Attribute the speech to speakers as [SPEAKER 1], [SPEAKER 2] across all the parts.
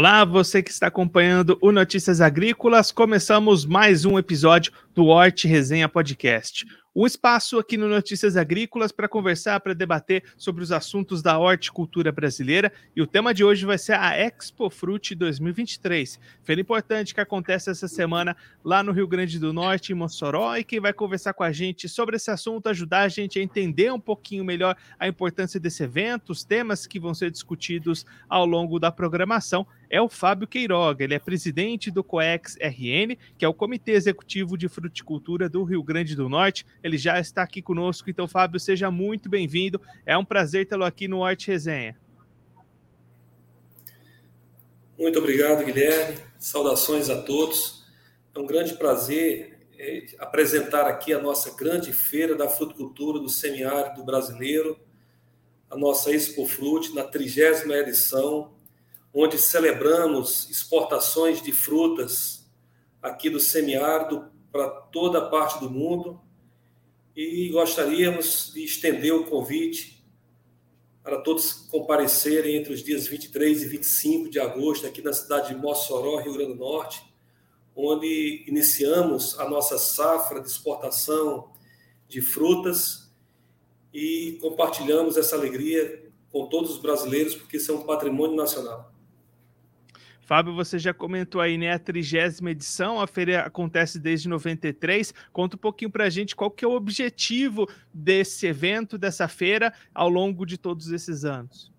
[SPEAKER 1] Olá, você que está acompanhando o Notícias Agrícolas. Começamos mais um episódio do Hort Resenha Podcast um espaço aqui no Notícias Agrícolas para conversar, para debater sobre os assuntos da horticultura brasileira. E o tema de hoje vai ser a Expo Fruit 2023. Feira importante que acontece essa semana lá no Rio Grande do Norte, em Mossoró. E quem vai conversar com a gente sobre esse assunto, ajudar a gente a entender um pouquinho melhor a importância desse evento, os temas que vão ser discutidos ao longo da programação, é o Fábio Queiroga. Ele é presidente do COEX RN, que é o Comitê Executivo de Fruticultura do Rio Grande do Norte. Ele já está aqui conosco, então, Fábio, seja muito bem-vindo. É um prazer tê-lo aqui no Arte Resenha.
[SPEAKER 2] Muito obrigado, Guilherme. Saudações a todos. É um grande prazer é, apresentar aqui a nossa grande feira da fruticultura do semiárido brasileiro, a nossa Expo Fruit, na trigésima edição onde celebramos exportações de frutas aqui do semiárido para toda a parte do mundo e gostaríamos de estender o convite para todos comparecerem entre os dias 23 e 25 de agosto aqui na cidade de Mossoró, Rio Grande do Norte, onde iniciamos a nossa safra de exportação de frutas e compartilhamos essa alegria com todos os brasileiros, porque isso é um patrimônio nacional.
[SPEAKER 1] Fábio, você já comentou aí, né, a trigésima edição, a feira acontece desde 93. Conta um pouquinho para a gente qual que é o objetivo desse evento, dessa feira, ao longo de todos esses anos.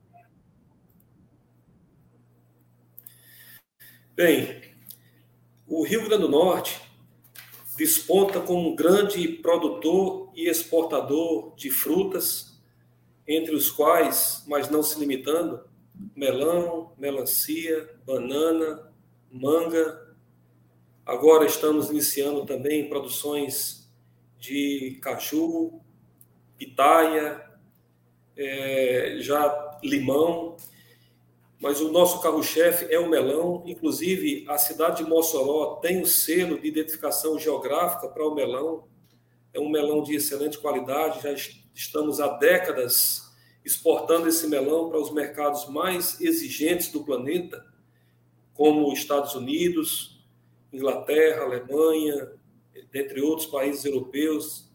[SPEAKER 2] Bem, o Rio Grande do Norte desponta como um grande produtor e exportador de frutas, entre os quais, mas não se limitando, melão, melancia, banana, manga. Agora estamos iniciando também produções de caju, pitaia, é, já limão, mas o nosso carro-chefe é o melão. Inclusive, a cidade de Mossoró tem o selo de identificação geográfica para o melão. É um melão de excelente qualidade, já estamos há décadas exportando esse melão para os mercados mais exigentes do planeta, como Estados Unidos, Inglaterra, Alemanha, dentre outros países europeus,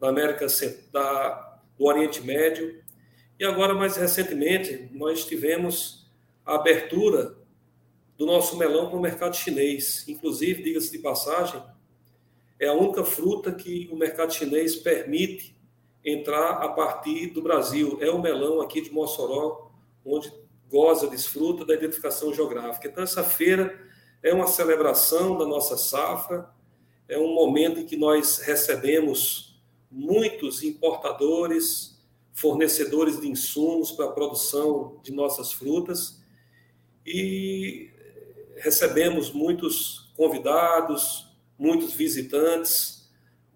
[SPEAKER 2] da América da, do Oriente Médio. E agora, mais recentemente, nós tivemos a abertura do nosso melão para o mercado chinês. Inclusive, diga-se de passagem, é a única fruta que o mercado chinês permite entrar a partir do Brasil. É o melão aqui de Mossoró, onde goza, desfruta da identificação geográfica. Então, essa feira é uma celebração da nossa safra, é um momento em que nós recebemos muitos importadores, fornecedores de insumos para a produção de nossas frutas e recebemos muitos convidados, muitos visitantes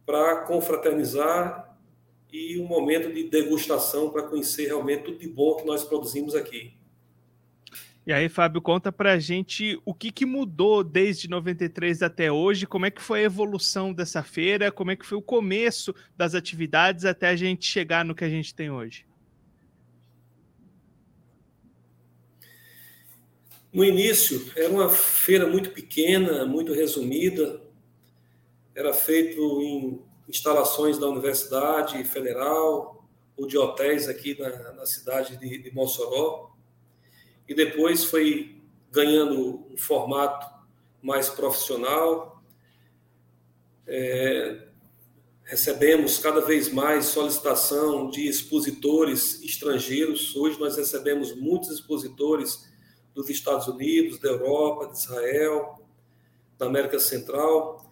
[SPEAKER 2] para confraternizar e um momento de degustação para conhecer realmente tudo de bom que nós produzimos aqui.
[SPEAKER 1] E aí, Fábio, conta para a gente o que, que mudou desde 93 até hoje, como é que foi a evolução dessa feira, como é que foi o começo das atividades até a gente chegar no que a gente tem hoje.
[SPEAKER 2] No início, era uma feira muito pequena, muito resumida, era feito em instalações da Universidade Federal ou de hotéis aqui na, na cidade de, de Mossoró. E depois foi ganhando um formato mais profissional. É, recebemos cada vez mais solicitação de expositores estrangeiros. Hoje nós recebemos muitos expositores dos Estados Unidos, da Europa, de Israel, da América Central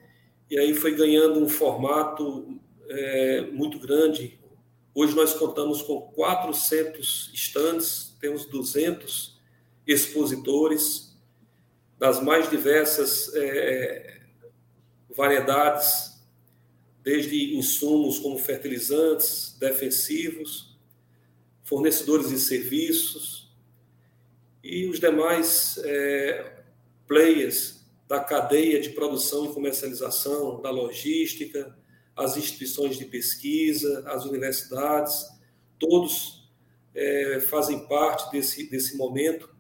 [SPEAKER 2] e aí foi ganhando um formato é, muito grande. Hoje nós contamos com 400 estandes, temos 200 expositores das mais diversas é, variedades, desde insumos como fertilizantes, defensivos, fornecedores de serviços e os demais é, players da cadeia de produção e comercialização, da logística, as instituições de pesquisa, as universidades, todos é, fazem parte desse, desse momento.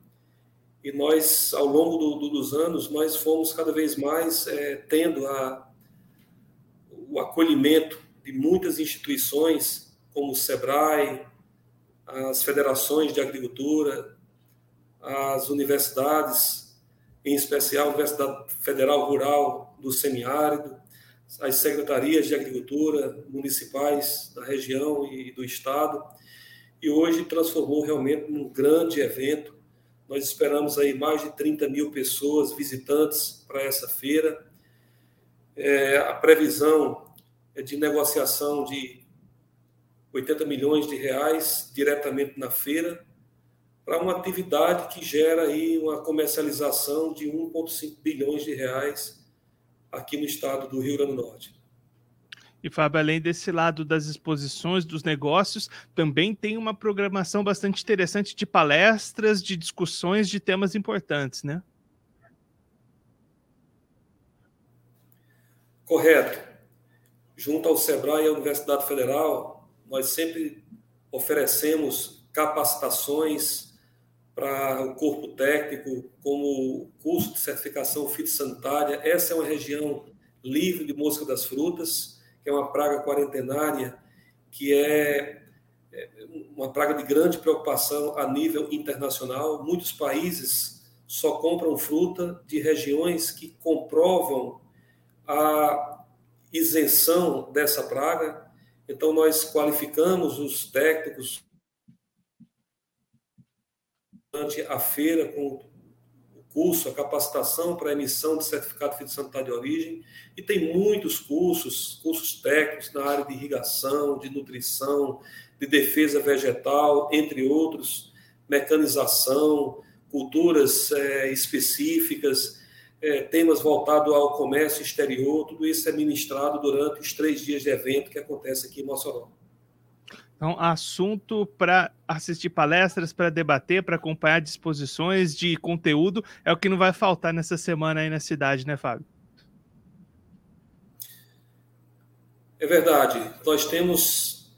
[SPEAKER 2] e nós, ao longo do, do, dos anos, nós fomos cada vez mais é, tendo a, o acolhimento de muitas instituições, como o SEBRAE, as federações de agricultura, as universidades, em especial a Universidade Federal Rural do Semiárido, as secretarias de agricultura municipais da região e do estado, e hoje transformou realmente num grande evento. Nós esperamos aí mais de 30 mil pessoas, visitantes para essa feira. É, a previsão é de negociação de 80 milhões de reais diretamente na feira, para uma atividade que gera aí uma comercialização de 1,5 bilhões de reais aqui no estado do Rio Grande do Norte.
[SPEAKER 1] E, Fábio, além desse lado das exposições, dos negócios, também tem uma programação bastante interessante de palestras, de discussões de temas importantes, né?
[SPEAKER 2] Correto. Junto ao SEBRAE e à Universidade Federal, nós sempre oferecemos capacitações para o corpo técnico, como curso de certificação fitossanitária. Essa é uma região livre de mosca das frutas que é uma praga quarentenária, que é, é uma praga de grande preocupação a nível internacional. Muitos países só compram fruta de regiões que comprovam a isenção dessa praga. Então, nós qualificamos os técnicos durante a feira com curso, a capacitação para emissão de certificado fitossanitário de origem, e tem muitos cursos, cursos técnicos na área de irrigação, de nutrição, de defesa vegetal, entre outros, mecanização, culturas é, específicas, é, temas voltados ao comércio exterior, tudo isso é ministrado durante os três dias de evento que acontece aqui em Mossoró.
[SPEAKER 1] Então, assunto para assistir palestras, para debater, para acompanhar disposições de conteúdo é o que não vai faltar nessa semana aí na cidade, né, Fábio?
[SPEAKER 2] É verdade. Nós temos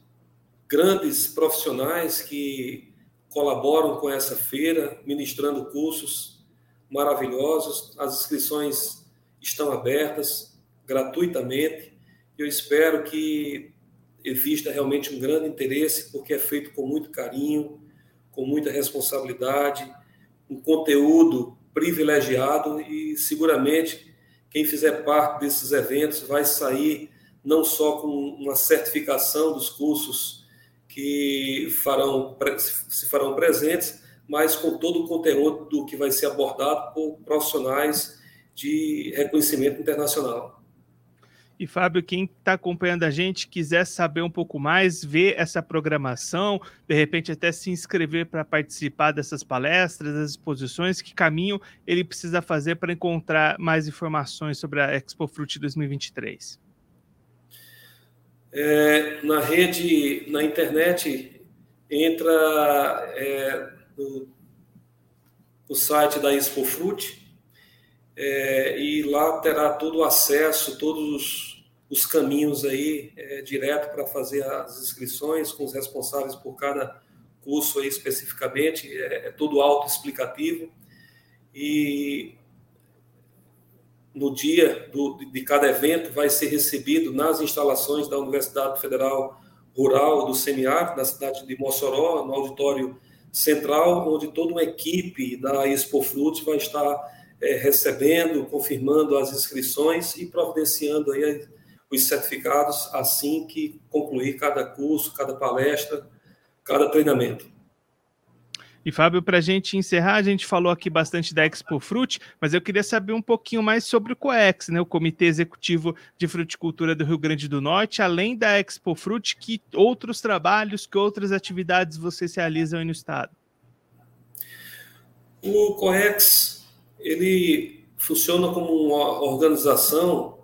[SPEAKER 2] grandes profissionais que colaboram com essa feira, ministrando cursos maravilhosos. As inscrições estão abertas gratuitamente. Eu espero que exista realmente um grande interesse, porque é feito com muito carinho, com muita responsabilidade, um conteúdo privilegiado e seguramente quem fizer parte desses eventos vai sair não só com uma certificação dos cursos que farão, se farão presentes, mas com todo o conteúdo que vai ser abordado por profissionais de reconhecimento internacional.
[SPEAKER 1] E Fábio, quem está acompanhando a gente, quiser saber um pouco mais, ver essa programação, de repente até se inscrever para participar dessas palestras, das exposições, que caminho ele precisa fazer para encontrar mais informações sobre a Expo Fruit 2023?
[SPEAKER 2] É, na rede, na internet, entra é, no, no site da Expo Fruit, é, e lá terá todo o acesso, todos os, os caminhos aí é, direto para fazer as inscrições com os responsáveis por cada curso aí especificamente, é, é todo autoexplicativo. E no dia do, de cada evento vai ser recebido nas instalações da Universidade Federal Rural do Semiárido, na cidade de Mossoró, no auditório central, onde toda uma equipe da Expo Frutos vai estar é, recebendo, confirmando as inscrições e providenciando aí os certificados assim que concluir cada curso, cada palestra, cada treinamento.
[SPEAKER 1] E Fábio, para a gente encerrar, a gente falou aqui bastante da Expo Fruit, mas eu queria saber um pouquinho mais sobre o COEX, né, o Comitê Executivo de Fruticultura do Rio Grande do Norte, além da Expo Fruit, que outros trabalhos, que outras atividades vocês realizam aí no estado?
[SPEAKER 2] O COEX ele funciona como uma organização,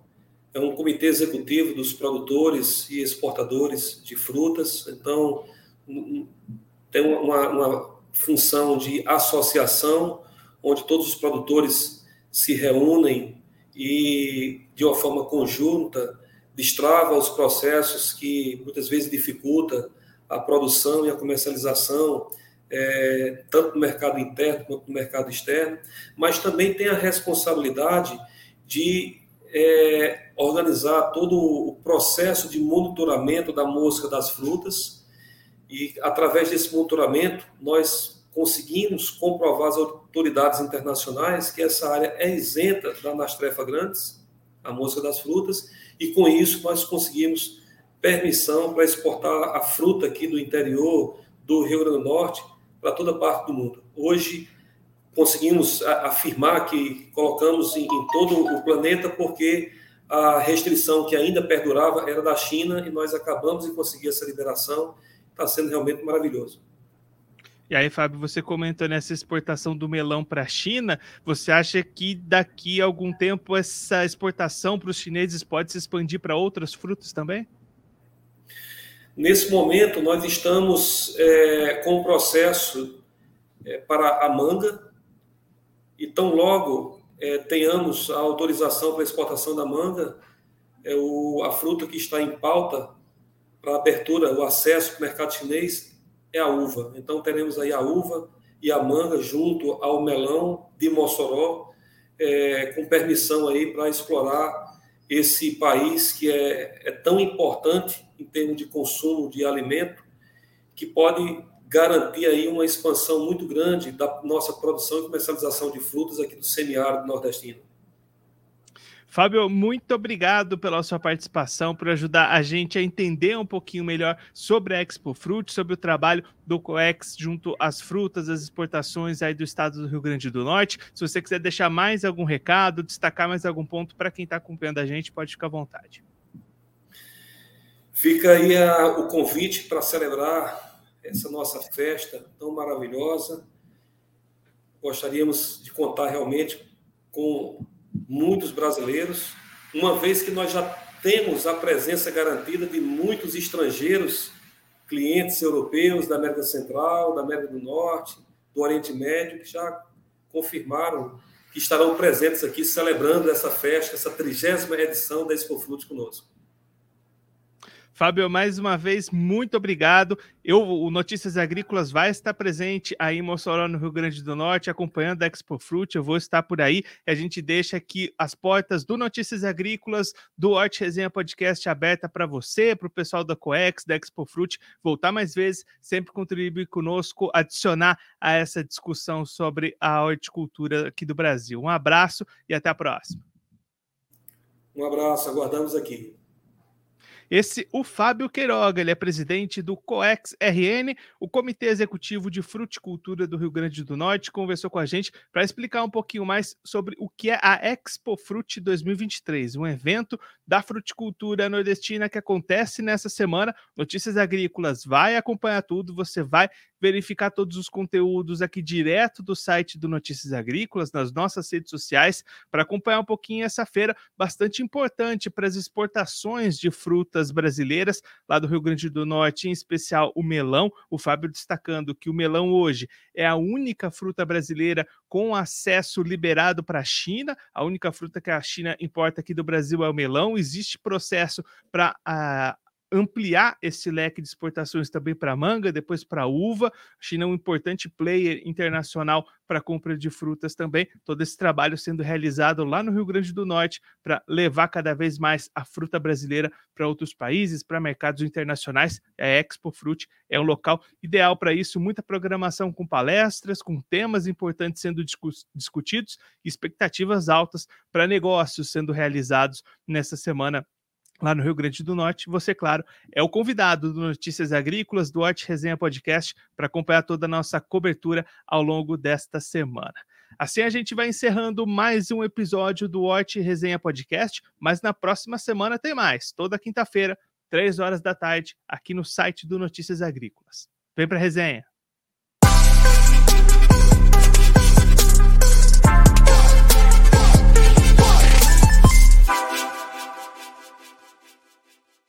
[SPEAKER 2] é um comitê executivo dos produtores e exportadores de frutas, então tem uma, uma função de associação, onde todos os produtores se reúnem e, de uma forma conjunta, destrava os processos que muitas vezes dificulta a produção e a comercialização é, tanto no mercado interno quanto no mercado externo, mas também tem a responsabilidade de é, organizar todo o processo de monitoramento da mosca das frutas. E, através desse monitoramento, nós conseguimos comprovar às autoridades internacionais que essa área é isenta da Anastrefa grandes, a mosca das frutas, e com isso nós conseguimos permissão para exportar a fruta aqui do interior do Rio Grande do Norte para toda parte do mundo. Hoje conseguimos afirmar que colocamos em, em todo o planeta porque a restrição que ainda perdurava era da China e nós acabamos de conseguir essa liberação. Está sendo realmente maravilhoso.
[SPEAKER 1] E aí, Fábio, você comentou nessa exportação do melão para a China, você acha que daqui a algum tempo essa exportação para os chineses pode se expandir para outras frutas também?
[SPEAKER 2] Nesse momento, nós estamos é, com o processo é, para a manga, e tão logo é, tenhamos a autorização para exportação da manga, é o, a fruta que está em pauta para abertura, o acesso para o mercado chinês é a uva. Então teremos aí a uva e a manga junto ao melão de Mossoró, é, com permissão aí para explorar esse país que é, é tão importante em termos de consumo de alimento, que pode garantir aí uma expansão muito grande da nossa produção e comercialização de frutas aqui do semiárido nordestino.
[SPEAKER 1] Fábio, muito obrigado pela sua participação, por ajudar a gente a entender um pouquinho melhor sobre a Expo Fruit, sobre o trabalho do COEX junto às frutas, as exportações aí do estado do Rio Grande do Norte. Se você quiser deixar mais algum recado, destacar mais algum ponto para quem está acompanhando a gente, pode ficar à vontade.
[SPEAKER 2] Fica aí a, o convite para celebrar essa nossa festa tão maravilhosa. Gostaríamos de contar realmente com muitos brasileiros, uma vez que nós já temos a presença garantida de muitos estrangeiros, clientes europeus da América Central, da América do Norte, do Oriente Médio, que já confirmaram que estarão presentes aqui celebrando essa festa, essa trigésima edição da Expo conosco.
[SPEAKER 1] Fábio, mais uma vez, muito obrigado. Eu, o Notícias Agrícolas vai estar presente aí em Mossoró, no Rio Grande do Norte, acompanhando a Expo Fruit. Eu vou estar por aí a gente deixa aqui as portas do Notícias Agrícolas, do Horte Resenha Podcast aberta para você, para o pessoal da Coex, da Expo Fruit, voltar mais vezes, sempre contribuir conosco, adicionar a essa discussão sobre a horticultura aqui do Brasil. Um abraço e até a próxima.
[SPEAKER 2] Um abraço, aguardamos aqui.
[SPEAKER 1] Esse, o Fábio Queiroga, ele é presidente do COEX RN, o Comitê Executivo de Fruticultura do Rio Grande do Norte, conversou com a gente para explicar um pouquinho mais sobre o que é a Expo Frute 2023, um evento da fruticultura nordestina que acontece nessa semana. Notícias Agrícolas vai acompanhar tudo, você vai verificar todos os conteúdos aqui direto do site do Notícias Agrícolas, nas nossas redes sociais, para acompanhar um pouquinho essa feira bastante importante para as exportações de frutas brasileiras lá do Rio Grande do Norte, em especial o melão. O Fábio destacando que o melão hoje é a única fruta brasileira com acesso liberado para a China. A única fruta que a China importa aqui do Brasil é o melão. Existe processo para a ampliar esse leque de exportações também para manga, depois para uva. A China é um importante player internacional para compra de frutas também. Todo esse trabalho sendo realizado lá no Rio Grande do Norte para levar cada vez mais a fruta brasileira para outros países, para mercados internacionais. A Expo Fruit é um local ideal para isso. Muita programação com palestras, com temas importantes sendo discutidos, expectativas altas para negócios sendo realizados nessa semana lá no Rio Grande do Norte. Você, claro, é o convidado do Notícias Agrícolas do Horte Resenha Podcast para acompanhar toda a nossa cobertura ao longo desta semana. Assim a gente vai encerrando mais um episódio do Horte Resenha Podcast, mas na próxima semana tem mais, toda quinta-feira, três horas da tarde, aqui no site do Notícias Agrícolas. Vem para resenha!